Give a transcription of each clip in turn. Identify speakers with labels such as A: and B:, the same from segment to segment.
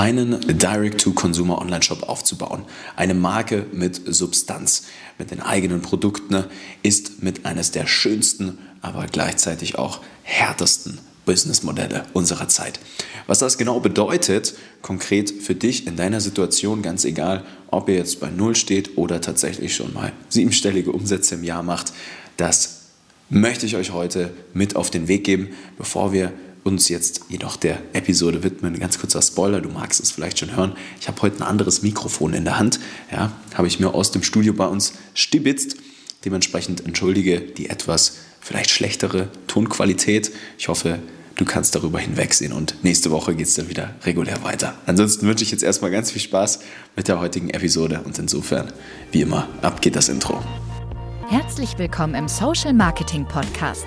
A: einen Direct-to-Consumer-Online-Shop aufzubauen. Eine Marke mit Substanz, mit den eigenen Produkten, ist mit eines der schönsten, aber gleichzeitig auch härtesten Businessmodelle unserer Zeit. Was das genau bedeutet, konkret für dich in deiner Situation, ganz egal, ob ihr jetzt bei Null steht oder tatsächlich schon mal siebenstellige Umsätze im Jahr macht, das möchte ich euch heute mit auf den Weg geben, bevor wir uns jetzt jedoch der Episode widmen. Ganz kurzer Spoiler, du magst es vielleicht schon hören. Ich habe heute ein anderes Mikrofon in der Hand. Ja, habe ich mir aus dem Studio bei uns stibitzt. Dementsprechend entschuldige die etwas vielleicht schlechtere Tonqualität. Ich hoffe, du kannst darüber hinwegsehen und nächste Woche geht es dann wieder regulär weiter. Ansonsten wünsche ich jetzt erstmal ganz viel Spaß mit der heutigen Episode und insofern, wie immer, ab geht das Intro.
B: Herzlich willkommen im Social Marketing Podcast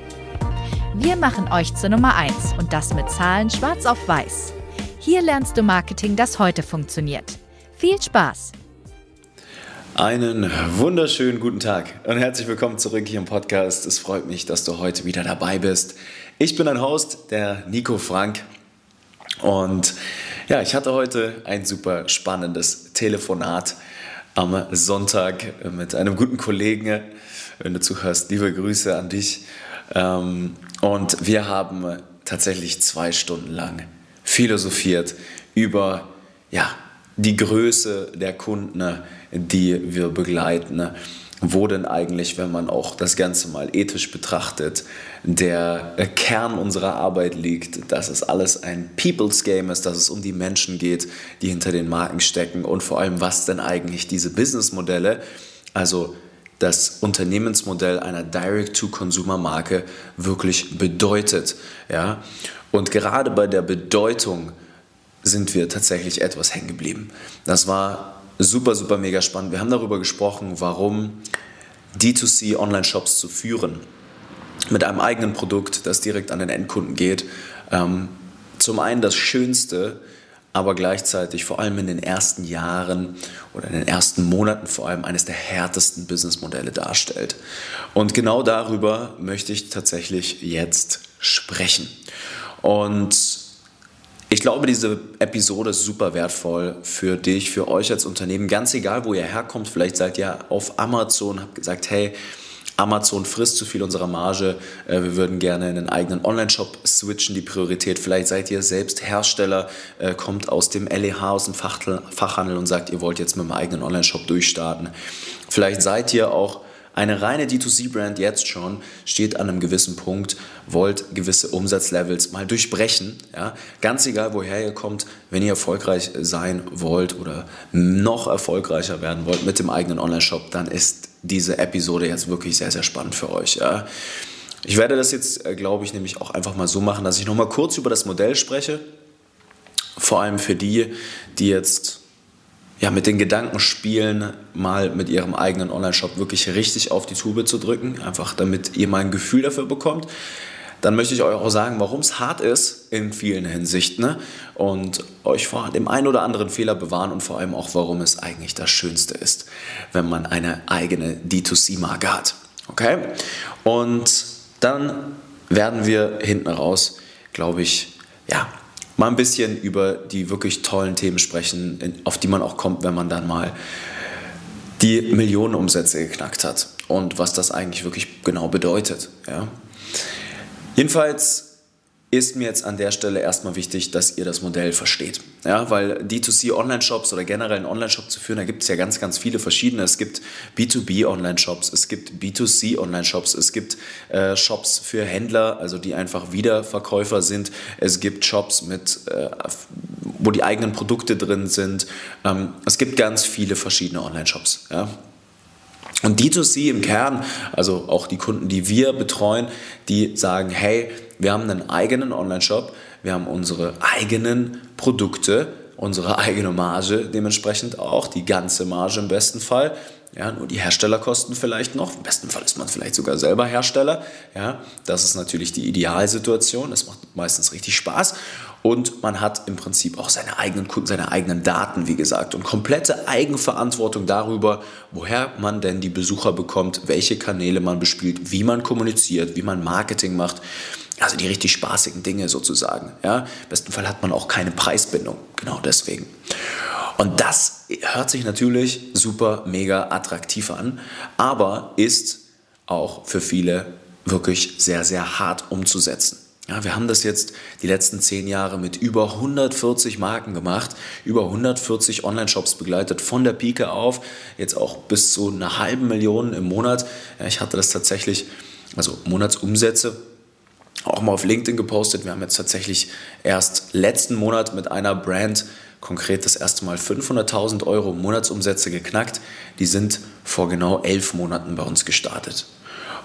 B: Wir machen euch zur Nummer 1 und das mit Zahlen schwarz auf weiß. Hier lernst du Marketing, das heute funktioniert. Viel Spaß!
A: Einen wunderschönen guten Tag und herzlich willkommen zurück hier im Podcast. Es freut mich, dass du heute wieder dabei bist. Ich bin dein Host, der Nico Frank. Und ja, ich hatte heute ein super spannendes Telefonat am Sonntag mit einem guten Kollegen. Wenn du zuhörst, liebe Grüße an dich. Ähm, und wir haben tatsächlich zwei Stunden lang philosophiert über ja, die Größe der Kunden, die wir begleiten. Wo denn eigentlich, wenn man auch das Ganze mal ethisch betrachtet, der Kern unserer Arbeit liegt, dass es alles ein People's Game ist, dass es um die Menschen geht, die hinter den Marken stecken und vor allem, was denn eigentlich diese Businessmodelle, also das Unternehmensmodell einer Direct-to-Consumer-Marke wirklich bedeutet. Ja? Und gerade bei der Bedeutung sind wir tatsächlich etwas hängen geblieben. Das war super, super mega spannend. Wir haben darüber gesprochen, warum D2C Online-Shops zu führen mit einem eigenen Produkt, das direkt an den Endkunden geht. Ähm, zum einen das Schönste, aber gleichzeitig vor allem in den ersten Jahren oder in den ersten Monaten vor allem eines der härtesten Businessmodelle darstellt. Und genau darüber möchte ich tatsächlich jetzt sprechen. Und ich glaube, diese Episode ist super wertvoll für dich, für euch als Unternehmen, ganz egal, wo ihr herkommt. Vielleicht seid ihr auf Amazon, habt gesagt, hey, Amazon frisst zu viel unserer Marge, äh, wir würden gerne in einen eigenen Online-Shop switchen, die Priorität. Vielleicht seid ihr selbst Hersteller, äh, kommt aus dem LEH, aus dem Fachhandel und sagt, ihr wollt jetzt mit einem eigenen Online-Shop durchstarten. Vielleicht seid ihr auch eine reine D2C-Brand jetzt schon steht an einem gewissen Punkt, wollt gewisse Umsatzlevels mal durchbrechen. Ja? Ganz egal, woher ihr kommt, wenn ihr erfolgreich sein wollt oder noch erfolgreicher werden wollt mit dem eigenen Online-Shop, dann ist diese Episode jetzt wirklich sehr, sehr spannend für euch. Ja? Ich werde das jetzt, äh, glaube ich, nämlich auch einfach mal so machen, dass ich nochmal kurz über das Modell spreche. Vor allem für die, die jetzt ja, mit den Gedanken spielen, mal mit ihrem eigenen Online-Shop wirklich richtig auf die Tube zu drücken, einfach damit ihr mal ein Gefühl dafür bekommt. Dann möchte ich euch auch sagen, warum es hart ist in vielen Hinsichten ne? und euch vor dem einen oder anderen Fehler bewahren und vor allem auch, warum es eigentlich das Schönste ist, wenn man eine eigene D2C-Marke hat. Okay? Und dann werden wir hinten raus, glaube ich, ja, mal ein bisschen über die wirklich tollen Themen sprechen, auf die man auch kommt, wenn man dann mal die Millionenumsätze geknackt hat und was das eigentlich wirklich genau bedeutet. Ja. Jedenfalls ist mir jetzt an der Stelle erstmal wichtig, dass ihr das Modell versteht. Ja, weil D2C Online-Shops oder generell einen Online-Shop zu führen, da gibt es ja ganz, ganz viele verschiedene. Es gibt B2B Online-Shops, es gibt B2C Online-Shops, es gibt äh, Shops für Händler, also die einfach Wiederverkäufer sind. Es gibt Shops mit, äh, wo die eigenen Produkte drin sind. Ähm, es gibt ganz viele verschiedene Online-Shops. Ja. Und D2C im Kern, also auch die Kunden, die wir betreuen, die sagen, hey, wir haben einen eigenen Online-Shop, wir haben unsere eigenen Produkte, unsere eigene Marge dementsprechend auch, die ganze Marge im besten Fall. Ja, nur die Herstellerkosten vielleicht noch. Im besten Fall ist man vielleicht sogar selber Hersteller. Ja, das ist natürlich die Idealsituation. Das macht meistens richtig Spaß. Und man hat im Prinzip auch seine eigenen Kunden, seine eigenen Daten, wie gesagt, und komplette Eigenverantwortung darüber, woher man denn die Besucher bekommt, welche Kanäle man bespielt, wie man kommuniziert, wie man Marketing macht. Also die richtig spaßigen Dinge sozusagen. Ja? Im besten Fall hat man auch keine Preisbindung. Genau deswegen. Und das hört sich natürlich super, mega attraktiv an, aber ist auch für viele wirklich sehr, sehr hart umzusetzen. Ja, wir haben das jetzt die letzten zehn Jahre mit über 140 Marken gemacht, über 140 Online-Shops begleitet, von der Pike auf, jetzt auch bis zu einer halben Million im Monat. Ich hatte das tatsächlich, also Monatsumsätze, auch mal auf LinkedIn gepostet. Wir haben jetzt tatsächlich erst letzten Monat mit einer Brand konkret das erste Mal 500.000 Euro Monatsumsätze geknackt. Die sind vor genau elf Monaten bei uns gestartet.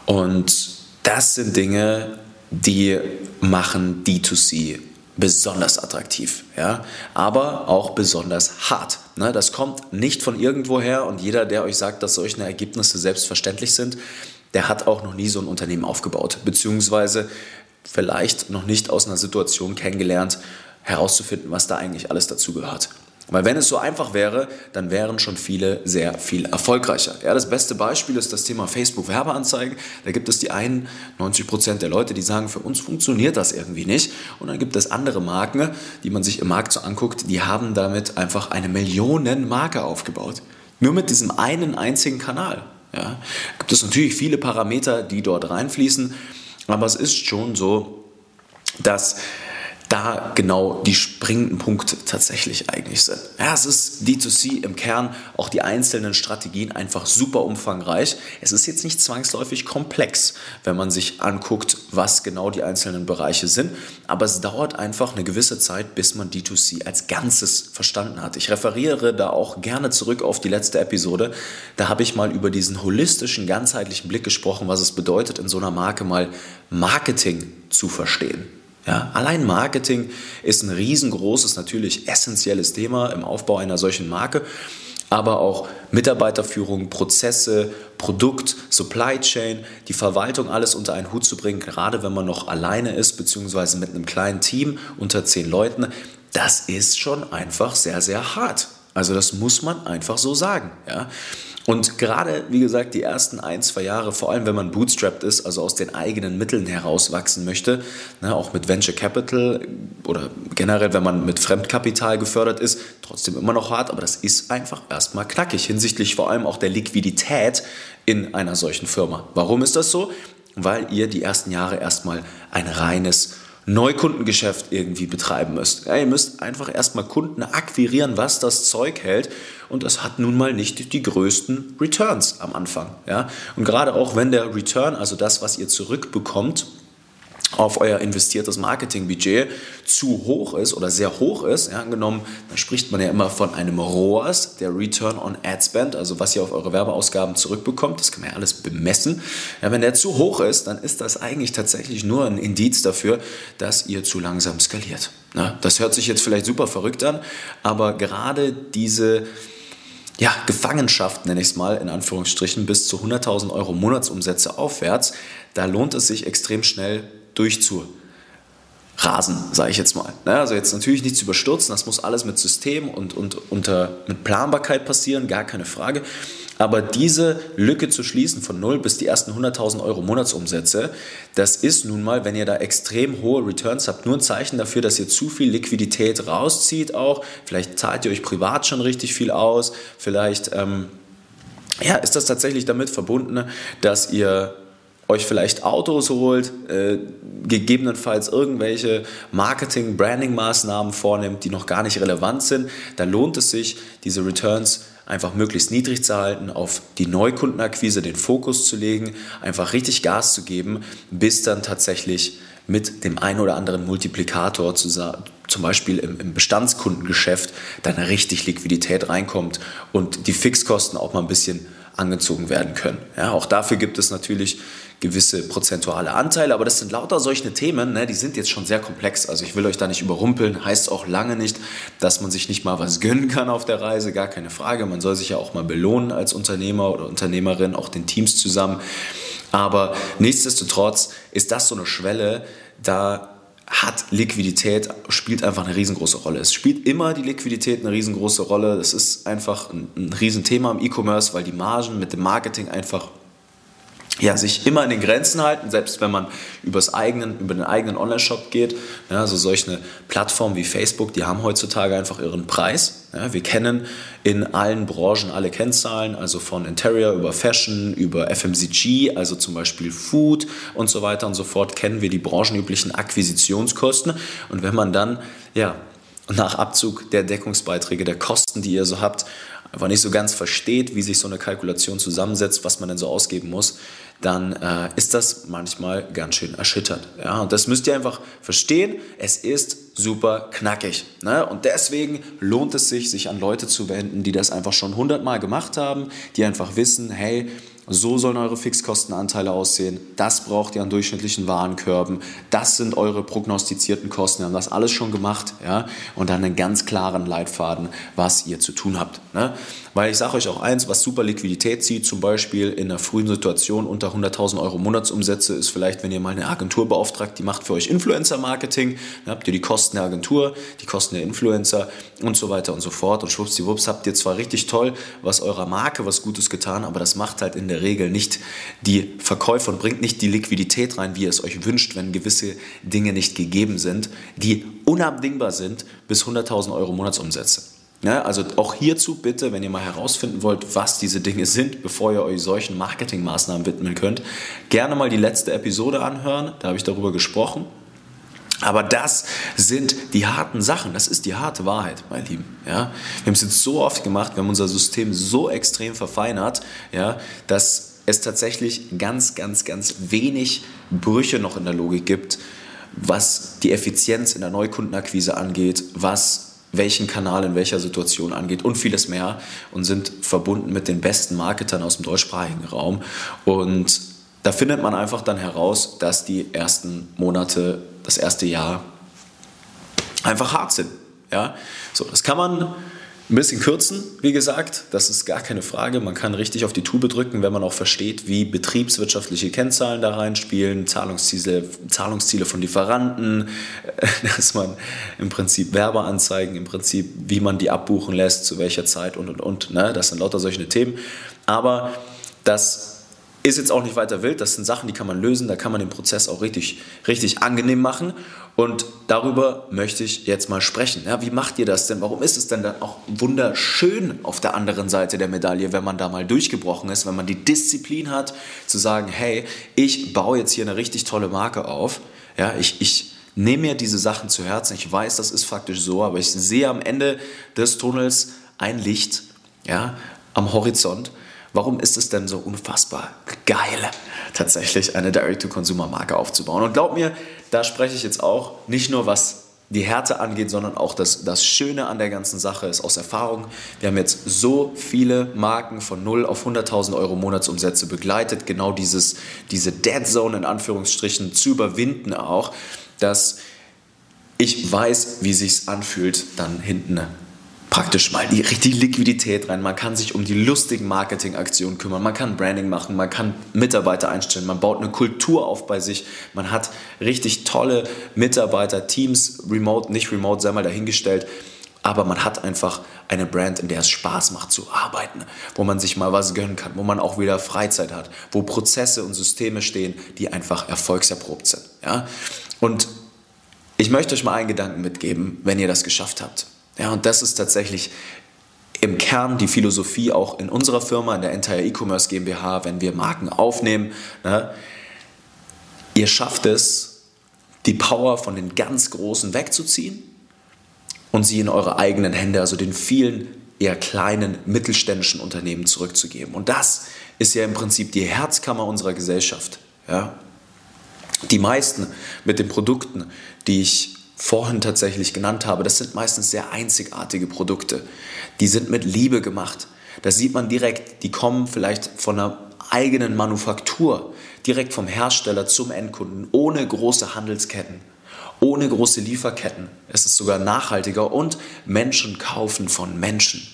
A: Und das sind Dinge, die machen D2C besonders attraktiv, ja, aber auch besonders hart. Ne? Das kommt nicht von irgendwoher und jeder, der euch sagt, dass solche Ergebnisse selbstverständlich sind, der hat auch noch nie so ein Unternehmen aufgebaut, beziehungsweise vielleicht noch nicht aus einer Situation kennengelernt, herauszufinden, was da eigentlich alles dazu gehört. Weil wenn es so einfach wäre, dann wären schon viele sehr viel erfolgreicher. Ja, das beste Beispiel ist das Thema Facebook-Werbeanzeigen. Da gibt es die 91 Prozent der Leute, die sagen, für uns funktioniert das irgendwie nicht. Und dann gibt es andere Marken, die man sich im Markt so anguckt, die haben damit einfach eine Millionenmarke aufgebaut. Nur mit diesem einen einzigen Kanal. Ja, gibt es natürlich viele Parameter, die dort reinfließen. Aber es ist schon so, dass da genau die springenden Punkte tatsächlich eigentlich sind. Ja, es ist D2C im Kern, auch die einzelnen Strategien einfach super umfangreich. Es ist jetzt nicht zwangsläufig komplex, wenn man sich anguckt, was genau die einzelnen Bereiche sind, aber es dauert einfach eine gewisse Zeit, bis man D2C als Ganzes verstanden hat. Ich referiere da auch gerne zurück auf die letzte Episode. Da habe ich mal über diesen holistischen, ganzheitlichen Blick gesprochen, was es bedeutet, in so einer Marke mal Marketing zu verstehen. Ja, allein Marketing ist ein riesengroßes, natürlich essentielles Thema im Aufbau einer solchen Marke, aber auch Mitarbeiterführung, Prozesse, Produkt, Supply Chain, die Verwaltung alles unter einen Hut zu bringen, gerade wenn man noch alleine ist, beziehungsweise mit einem kleinen Team unter zehn Leuten, das ist schon einfach sehr, sehr hart. Also das muss man einfach so sagen. Ja? Und gerade, wie gesagt, die ersten ein, zwei Jahre, vor allem wenn man bootstrapped ist, also aus den eigenen Mitteln herauswachsen möchte, ne, auch mit Venture Capital oder generell, wenn man mit Fremdkapital gefördert ist, trotzdem immer noch hart, aber das ist einfach erstmal knackig hinsichtlich vor allem auch der Liquidität in einer solchen Firma. Warum ist das so? Weil ihr die ersten Jahre erstmal ein reines Neukundengeschäft irgendwie betreiben müsst. Ja, ihr müsst einfach erstmal Kunden akquirieren, was das Zeug hält. Und das hat nun mal nicht die größten Returns am Anfang. Ja? Und gerade auch wenn der Return, also das, was ihr zurückbekommt, auf euer investiertes Marketingbudget zu hoch ist oder sehr hoch ist, ja, angenommen, dann spricht man ja immer von einem ROAS, der Return on Ad Spend, also was ihr auf eure Werbeausgaben zurückbekommt, das kann man ja alles bemessen. Ja, wenn der zu hoch ist, dann ist das eigentlich tatsächlich nur ein Indiz dafür, dass ihr zu langsam skaliert. Ja, das hört sich jetzt vielleicht super verrückt an, aber gerade diese ja, Gefangenschaft, nenne ich es mal, in Anführungsstrichen, bis zu 100.000 Euro Monatsumsätze aufwärts, da lohnt es sich extrem schnell durchzurasen, sage ich jetzt mal. Ne, also jetzt natürlich nicht zu überstürzen, das muss alles mit System und, und unter, mit Planbarkeit passieren, gar keine Frage. Aber diese Lücke zu schließen von null bis die ersten 100.000 Euro Monatsumsätze, das ist nun mal, wenn ihr da extrem hohe Returns habt, nur ein Zeichen dafür, dass ihr zu viel Liquidität rauszieht auch. Vielleicht zahlt ihr euch privat schon richtig viel aus. Vielleicht ähm, ja, ist das tatsächlich damit verbunden, dass ihr euch vielleicht Autos holt, äh, gegebenenfalls irgendwelche Marketing-, Branding-Maßnahmen vornimmt, die noch gar nicht relevant sind, dann lohnt es sich, diese Returns einfach möglichst niedrig zu halten, auf die Neukundenakquise den Fokus zu legen, einfach richtig Gas zu geben, bis dann tatsächlich mit dem einen oder anderen Multiplikator zu, zum Beispiel im, im Bestandskundengeschäft dann richtig Liquidität reinkommt und die Fixkosten auch mal ein bisschen angezogen werden können. Ja, auch dafür gibt es natürlich gewisse prozentuale Anteile, aber das sind lauter solche Themen, ne, die sind jetzt schon sehr komplex. Also ich will euch da nicht überrumpeln, heißt auch lange nicht, dass man sich nicht mal was gönnen kann auf der Reise, gar keine Frage. Man soll sich ja auch mal belohnen als Unternehmer oder Unternehmerin, auch den Teams zusammen. Aber nichtsdestotrotz ist das so eine Schwelle, da hat Liquidität, spielt einfach eine riesengroße Rolle. Es spielt immer die Liquidität eine riesengroße Rolle. Das ist einfach ein, ein Riesenthema im E-Commerce, weil die Margen mit dem Marketing einfach ja, sich immer in den Grenzen halten, selbst wenn man übers eigenen, über den eigenen Online-Shop geht. Ja, also solche Plattformen wie Facebook, die haben heutzutage einfach ihren Preis. Ja, wir kennen in allen Branchen alle Kennzahlen, also von Interior über Fashion, über FMCG, also zum Beispiel Food und so weiter und so fort, kennen wir die branchenüblichen Akquisitionskosten. Und wenn man dann, ja, nach Abzug der Deckungsbeiträge, der Kosten, die ihr so habt, einfach nicht so ganz versteht, wie sich so eine Kalkulation zusammensetzt, was man denn so ausgeben muss, dann äh, ist das manchmal ganz schön erschütternd. Ja? Und das müsst ihr einfach verstehen. Es ist super knackig. Ne? Und deswegen lohnt es sich, sich an Leute zu wenden, die das einfach schon hundertmal gemacht haben, die einfach wissen, hey, so sollen eure Fixkostenanteile aussehen. Das braucht ihr an durchschnittlichen Warenkörben. Das sind eure prognostizierten Kosten. Wir haben das alles schon gemacht. Ja? Und dann einen ganz klaren Leitfaden, was ihr zu tun habt. Ne? Weil ich sage euch auch eins, was super Liquidität zieht, zum Beispiel in einer frühen Situation unter 100.000 Euro Monatsumsätze, ist vielleicht, wenn ihr mal eine Agentur beauftragt, die macht für euch Influencer-Marketing. Dann habt ihr die Kosten der Agentur, die Kosten der Influencer und so weiter und so fort. Und schwuppsdiwupps habt ihr zwar richtig toll was eurer Marke was Gutes getan, aber das macht halt in der der Regel nicht die Verkäufer und bringt nicht die Liquidität rein, wie ihr es euch wünscht, wenn gewisse Dinge nicht gegeben sind, die unabdingbar sind bis 100.000 Euro Monatsumsätze. Ja, also auch hierzu bitte, wenn ihr mal herausfinden wollt, was diese Dinge sind, bevor ihr euch solchen Marketingmaßnahmen widmen könnt, gerne mal die letzte Episode anhören. Da habe ich darüber gesprochen. Aber das sind die harten Sachen, das ist die harte Wahrheit, mein Lieben. Ja? Wir haben es jetzt so oft gemacht, wir haben unser System so extrem verfeinert, ja, dass es tatsächlich ganz, ganz, ganz wenig Brüche noch in der Logik gibt, was die Effizienz in der Neukundenakquise angeht, was welchen Kanal in welcher Situation angeht und vieles mehr und sind verbunden mit den besten Marketern aus dem deutschsprachigen Raum. Und da findet man einfach dann heraus, dass die ersten Monate, das erste Jahr einfach hart sind. Ja? So, das kann man ein bisschen kürzen, wie gesagt, das ist gar keine Frage. Man kann richtig auf die Tube drücken, wenn man auch versteht, wie betriebswirtschaftliche Kennzahlen da reinspielen, Zahlungsziele, Zahlungsziele von Lieferanten, dass man im Prinzip Werbeanzeigen, im Prinzip, wie man die abbuchen lässt, zu welcher Zeit und und und. Ne? Das sind lauter solche Themen. Aber das ist jetzt auch nicht weiter wild, das sind Sachen, die kann man lösen, da kann man den Prozess auch richtig, richtig angenehm machen. Und darüber möchte ich jetzt mal sprechen. Ja, wie macht ihr das denn? Warum ist es denn dann auch wunderschön auf der anderen Seite der Medaille, wenn man da mal durchgebrochen ist, wenn man die Disziplin hat, zu sagen, hey, ich baue jetzt hier eine richtig tolle Marke auf. Ja, ich, ich nehme mir diese Sachen zu Herzen. Ich weiß, das ist faktisch so, aber ich sehe am Ende des Tunnels ein Licht, ja, am Horizont. Warum ist es denn so unfassbar geil, tatsächlich eine Direct-to-Consumer-Marke aufzubauen? Und glaub mir, da spreche ich jetzt auch nicht nur was die Härte angeht, sondern auch das, das Schöne an der ganzen Sache ist aus Erfahrung. Wir haben jetzt so viele Marken von 0 auf 100.000 Euro Monatsumsätze begleitet, genau dieses, diese Dead Zone in Anführungsstrichen zu überwinden auch, dass ich weiß, wie sich's anfühlt, dann hinten praktisch mal die richtige Liquidität rein. Man kann sich um die lustigen Marketingaktionen kümmern, man kann Branding machen, man kann Mitarbeiter einstellen, man baut eine Kultur auf bei sich, man hat richtig tolle Mitarbeiter, Teams, remote, nicht remote, sei mal dahingestellt. Aber man hat einfach eine Brand, in der es Spaß macht zu arbeiten, wo man sich mal was gönnen kann, wo man auch wieder Freizeit hat, wo Prozesse und Systeme stehen, die einfach erfolgserprobt sind. Ja? Und ich möchte euch mal einen Gedanken mitgeben, wenn ihr das geschafft habt. Ja, und das ist tatsächlich im Kern die Philosophie auch in unserer Firma, in der Entire E-Commerce GmbH, wenn wir Marken aufnehmen. Ne? Ihr schafft es, die Power von den ganz Großen wegzuziehen und sie in eure eigenen Hände, also den vielen eher kleinen mittelständischen Unternehmen zurückzugeben. Und das ist ja im Prinzip die Herzkammer unserer Gesellschaft. Ja? Die meisten mit den Produkten, die ich vorhin tatsächlich genannt habe, das sind meistens sehr einzigartige Produkte. Die sind mit Liebe gemacht. Da sieht man direkt, die kommen vielleicht von einer eigenen Manufaktur, direkt vom Hersteller zum Endkunden, ohne große Handelsketten, ohne große Lieferketten. Es ist sogar nachhaltiger und Menschen kaufen von Menschen.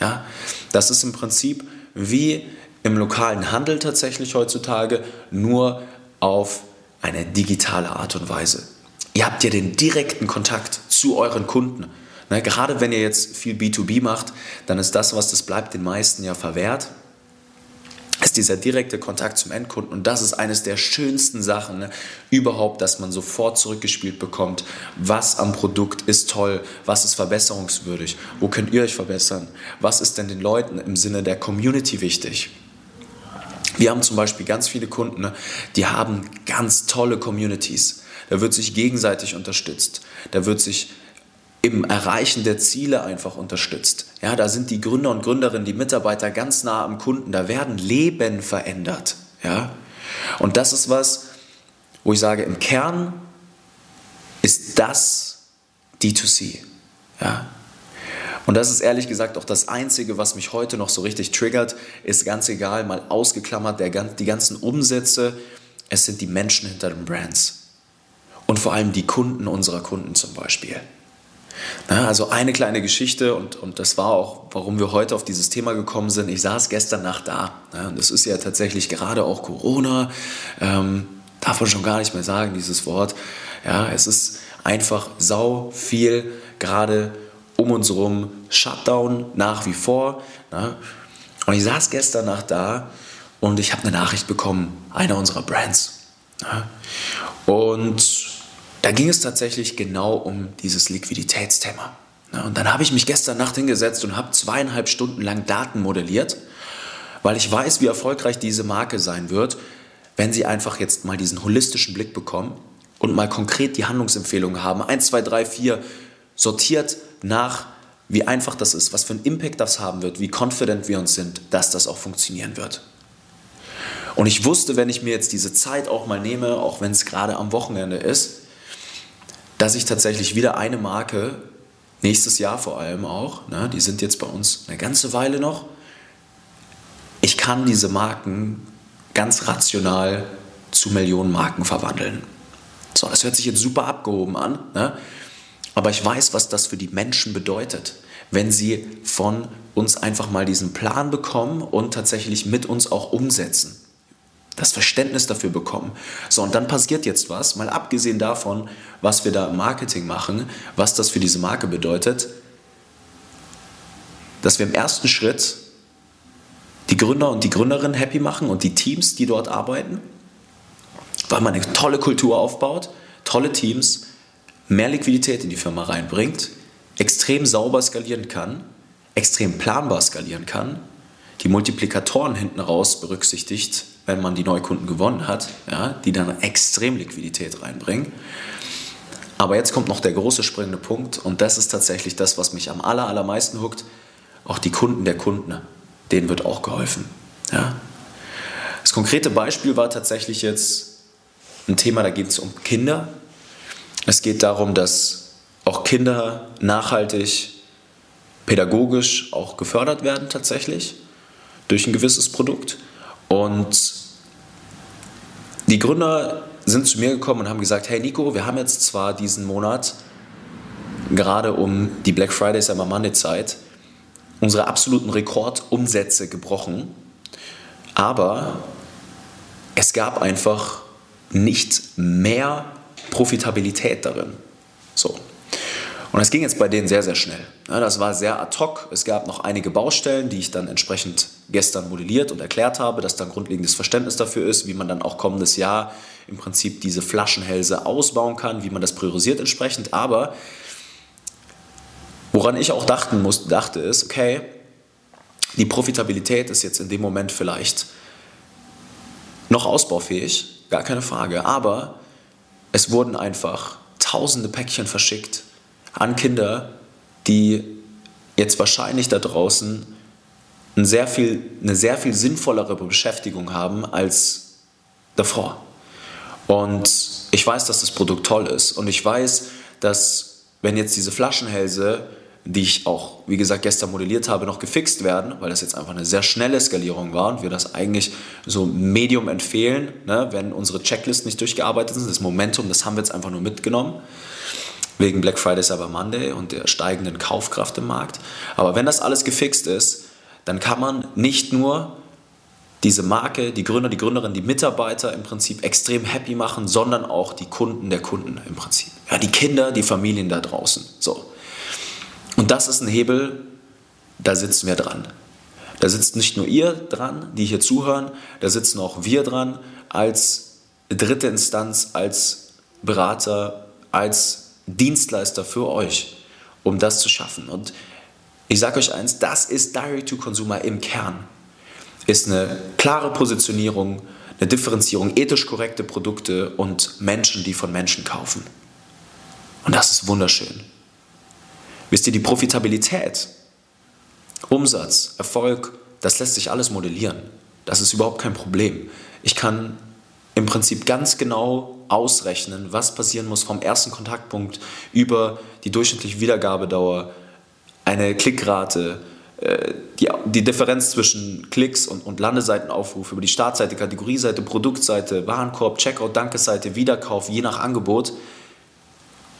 A: Ja? Das ist im Prinzip wie im lokalen Handel tatsächlich heutzutage, nur auf eine digitale Art und Weise. Ihr habt ja den direkten Kontakt zu euren Kunden. Ne, gerade wenn ihr jetzt viel B2B macht, dann ist das, was das bleibt, den meisten ja verwehrt ist dieser direkte Kontakt zum Endkunden. Und das ist eines der schönsten Sachen ne, überhaupt, dass man sofort zurückgespielt bekommt, was am Produkt ist toll, was ist verbesserungswürdig, wo könnt ihr euch verbessern, was ist denn den Leuten im Sinne der Community wichtig. Wir haben zum Beispiel ganz viele Kunden, ne, die haben ganz tolle Communities. Da wird sich gegenseitig unterstützt. Da wird sich im Erreichen der Ziele einfach unterstützt. Ja, da sind die Gründer und Gründerinnen, die Mitarbeiter ganz nah am Kunden, da werden Leben verändert. Ja? Und das ist was, wo ich sage, im Kern ist das D2C. Ja? Und das ist ehrlich gesagt auch das Einzige, was mich heute noch so richtig triggert, ist ganz egal, mal ausgeklammert, der, die ganzen Umsätze, es sind die Menschen hinter den Brands. Und vor allem die Kunden unserer Kunden zum Beispiel. Na, also eine kleine Geschichte und, und das war auch, warum wir heute auf dieses Thema gekommen sind. Ich saß gestern Nacht da. Na, und das ist ja tatsächlich gerade auch Corona. Ähm, darf man schon gar nicht mehr sagen, dieses Wort. Ja, es ist einfach sau viel gerade um uns herum. Shutdown nach wie vor. Na? Und ich saß gestern Nacht da und ich habe eine Nachricht bekommen, einer unserer Brands. Na? Und da ging es tatsächlich genau um dieses Liquiditätsthema. Und dann habe ich mich gestern Nacht hingesetzt und habe zweieinhalb Stunden lang Daten modelliert, weil ich weiß, wie erfolgreich diese Marke sein wird, wenn sie einfach jetzt mal diesen holistischen Blick bekommen und mal konkret die Handlungsempfehlungen haben. 1, 2, 3, 4 sortiert nach, wie einfach das ist, was für einen Impact das haben wird, wie confident wir uns sind, dass das auch funktionieren wird. Und ich wusste, wenn ich mir jetzt diese Zeit auch mal nehme, auch wenn es gerade am Wochenende ist, dass ich tatsächlich wieder eine Marke, nächstes Jahr vor allem auch, ne, die sind jetzt bei uns eine ganze Weile noch, ich kann diese Marken ganz rational zu Millionen Marken verwandeln. So, das hört sich jetzt super abgehoben an, ne? aber ich weiß, was das für die Menschen bedeutet, wenn sie von uns einfach mal diesen Plan bekommen und tatsächlich mit uns auch umsetzen das Verständnis dafür bekommen. So, und dann passiert jetzt was, mal abgesehen davon, was wir da im Marketing machen, was das für diese Marke bedeutet, dass wir im ersten Schritt die Gründer und die Gründerinnen happy machen und die Teams, die dort arbeiten, weil man eine tolle Kultur aufbaut, tolle Teams, mehr Liquidität in die Firma reinbringt, extrem sauber skalieren kann, extrem planbar skalieren kann, die Multiplikatoren hinten raus berücksichtigt, wenn man die Neukunden gewonnen hat, ja, die dann extrem Liquidität reinbringen. Aber jetzt kommt noch der große springende Punkt und das ist tatsächlich das, was mich am aller, allermeisten huckt. Auch die Kunden der Kunden, denen wird auch geholfen. Ja. Das konkrete Beispiel war tatsächlich jetzt ein Thema, da geht es um Kinder. Es geht darum, dass auch Kinder nachhaltig pädagogisch auch gefördert werden tatsächlich durch ein gewisses Produkt. Und die Gründer sind zu mir gekommen und haben gesagt, hey Nico, wir haben jetzt zwar diesen Monat, gerade um die Black Friday Cyber Monday Zeit, unsere absoluten Rekordumsätze gebrochen, aber es gab einfach nicht mehr Profitabilität darin. So. Und es ging jetzt bei denen sehr, sehr schnell. das war sehr ad hoc. Es gab noch einige Baustellen, die ich dann entsprechend gestern modelliert und erklärt habe, dass da ein grundlegendes Verständnis dafür ist, wie man dann auch kommendes Jahr im Prinzip diese Flaschenhälse ausbauen kann, wie man das priorisiert entsprechend. Aber woran ich auch dachten muss, dachte ist, okay, die Profitabilität ist jetzt in dem Moment vielleicht noch ausbaufähig, gar keine Frage, aber es wurden einfach tausende Päckchen verschickt an Kinder, die jetzt wahrscheinlich da draußen ein sehr viel, eine sehr viel sinnvollere Beschäftigung haben als davor. Und ich weiß, dass das Produkt toll ist. Und ich weiß, dass wenn jetzt diese Flaschenhälse die ich auch, wie gesagt, gestern modelliert habe, noch gefixt werden, weil das jetzt einfach eine sehr schnelle Skalierung war und wir das eigentlich so Medium empfehlen, ne, wenn unsere Checklists nicht durchgearbeitet sind. Das Momentum, das haben wir jetzt einfach nur mitgenommen wegen Black Friday, Cyber Monday und der steigenden Kaufkraft im Markt. Aber wenn das alles gefixt ist, dann kann man nicht nur diese Marke, die Gründer, die Gründerin, die Mitarbeiter im Prinzip extrem happy machen, sondern auch die Kunden der Kunden im Prinzip. Ja, die Kinder, die Familien da draußen. So. Und das ist ein Hebel, da sitzen wir dran. Da sitzt nicht nur ihr dran, die hier zuhören, da sitzen auch wir dran als dritte Instanz, als Berater, als Dienstleister für euch, um das zu schaffen. Und ich sage euch eins, das ist Direct-to-Consumer im Kern. Ist eine klare Positionierung, eine Differenzierung, ethisch korrekte Produkte und Menschen, die von Menschen kaufen. Und das ist wunderschön. Wisst ihr, die Profitabilität, Umsatz, Erfolg, das lässt sich alles modellieren. Das ist überhaupt kein Problem. Ich kann im Prinzip ganz genau ausrechnen, was passieren muss vom ersten Kontaktpunkt über die durchschnittliche Wiedergabedauer, eine Klickrate, äh, die, die Differenz zwischen Klicks und, und Landeseitenaufruf über die Startseite, Kategorieseite, Produktseite, Warenkorb, Checkout, Dankeseite, Wiederkauf, je nach Angebot,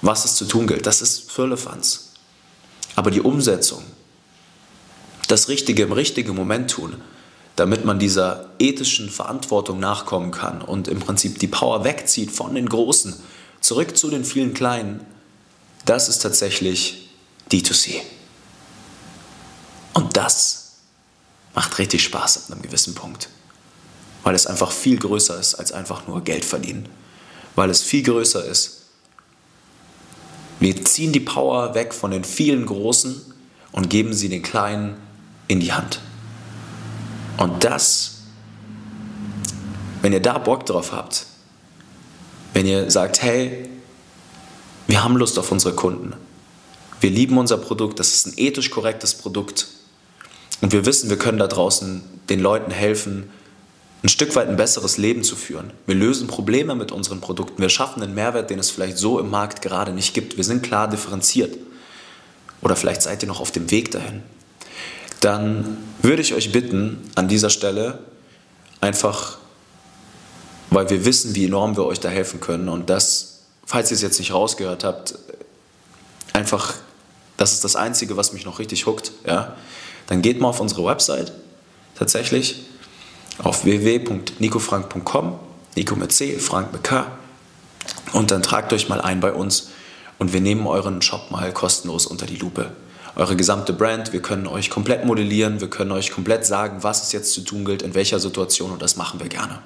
A: was es zu tun gilt. Das ist Firlefanz. Aber die Umsetzung, das Richtige im richtigen Moment tun, damit man dieser ethischen Verantwortung nachkommen kann und im Prinzip die Power wegzieht von den Großen, zurück zu den vielen Kleinen, das ist tatsächlich D2C. Und das macht richtig Spaß ab einem gewissen Punkt, weil es einfach viel größer ist als einfach nur Geld verdienen, weil es viel größer ist. Wir ziehen die Power weg von den vielen Großen und geben sie den Kleinen in die Hand. Und das, wenn ihr da Bock drauf habt, wenn ihr sagt, hey, wir haben Lust auf unsere Kunden, wir lieben unser Produkt, das ist ein ethisch korrektes Produkt und wir wissen, wir können da draußen den Leuten helfen, ein Stück weit ein besseres Leben zu führen. Wir lösen Probleme mit unseren Produkten. Wir schaffen einen Mehrwert, den es vielleicht so im Markt gerade nicht gibt. Wir sind klar differenziert. Oder vielleicht seid ihr noch auf dem Weg dahin dann würde ich euch bitten, an dieser Stelle einfach, weil wir wissen, wie enorm wir euch da helfen können und das, falls ihr es jetzt nicht rausgehört habt, einfach, das ist das Einzige, was mich noch richtig huckt, ja, dann geht mal auf unsere Website, tatsächlich, auf www.nicofrank.com, Nico mit C, Frank mit K, und dann tragt euch mal ein bei uns und wir nehmen euren Shop mal kostenlos unter die Lupe eure gesamte Brand. Wir können euch komplett modellieren, wir können euch komplett sagen, was es jetzt zu tun gilt, in welcher Situation und das machen wir gerne.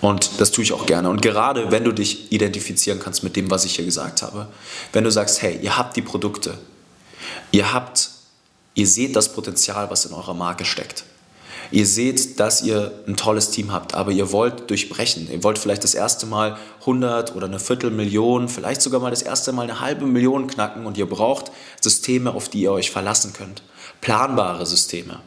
A: Und das tue ich auch gerne. Und gerade wenn du dich identifizieren kannst mit dem, was ich hier gesagt habe, wenn du sagst, hey, ihr habt die Produkte, ihr habt, ihr seht das Potenzial, was in eurer Marke steckt Ihr seht, dass ihr ein tolles Team habt, aber ihr wollt durchbrechen. Ihr wollt vielleicht das erste Mal 100 oder eine Viertelmillion, vielleicht sogar mal das erste Mal eine halbe Million knacken und ihr braucht Systeme, auf die ihr euch verlassen könnt. Planbare Systeme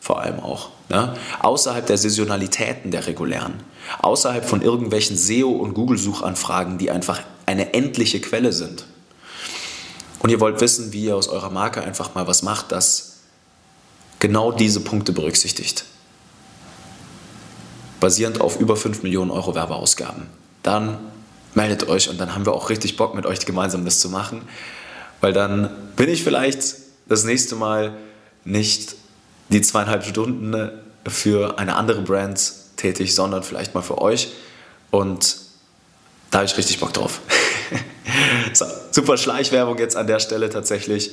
A: vor allem auch. Ne? Außerhalb der Saisonalitäten der regulären. Außerhalb von irgendwelchen SEO- und Google-Suchanfragen, die einfach eine endliche Quelle sind. Und ihr wollt wissen, wie ihr aus eurer Marke einfach mal was macht, das genau diese Punkte berücksichtigt. Basierend auf über 5 Millionen Euro Werbeausgaben. Dann meldet euch und dann haben wir auch richtig Bock mit euch gemeinsam das zu machen, weil dann bin ich vielleicht das nächste Mal nicht die zweieinhalb Stunden für eine andere Brand tätig, sondern vielleicht mal für euch und da habe ich richtig Bock drauf. super Schleichwerbung jetzt an der Stelle tatsächlich.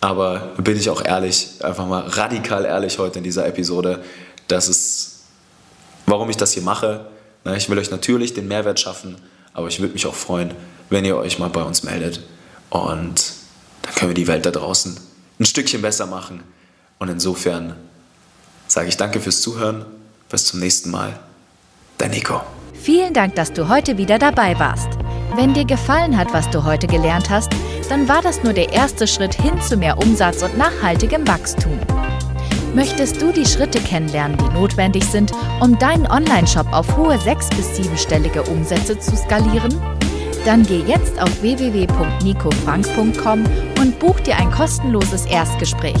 A: Aber bin ich auch ehrlich, einfach mal radikal ehrlich heute in dieser Episode, dass es, warum ich das hier mache. Ne, ich will euch natürlich den Mehrwert schaffen, aber ich würde mich auch freuen, wenn ihr euch mal bei uns meldet. Und dann können wir die Welt da draußen ein Stückchen besser machen. Und insofern sage ich danke fürs Zuhören. Bis zum nächsten Mal. Dein Nico.
B: Vielen Dank, dass du heute wieder dabei warst. Wenn dir gefallen hat, was du heute gelernt hast, dann war das nur der erste Schritt hin zu mehr Umsatz und nachhaltigem Wachstum. Möchtest du die Schritte kennenlernen, die notwendig sind, um deinen Online-Shop auf hohe sechs- bis siebenstellige Umsätze zu skalieren? Dann geh jetzt auf www.nicofrank.com und buch dir ein kostenloses Erstgespräch.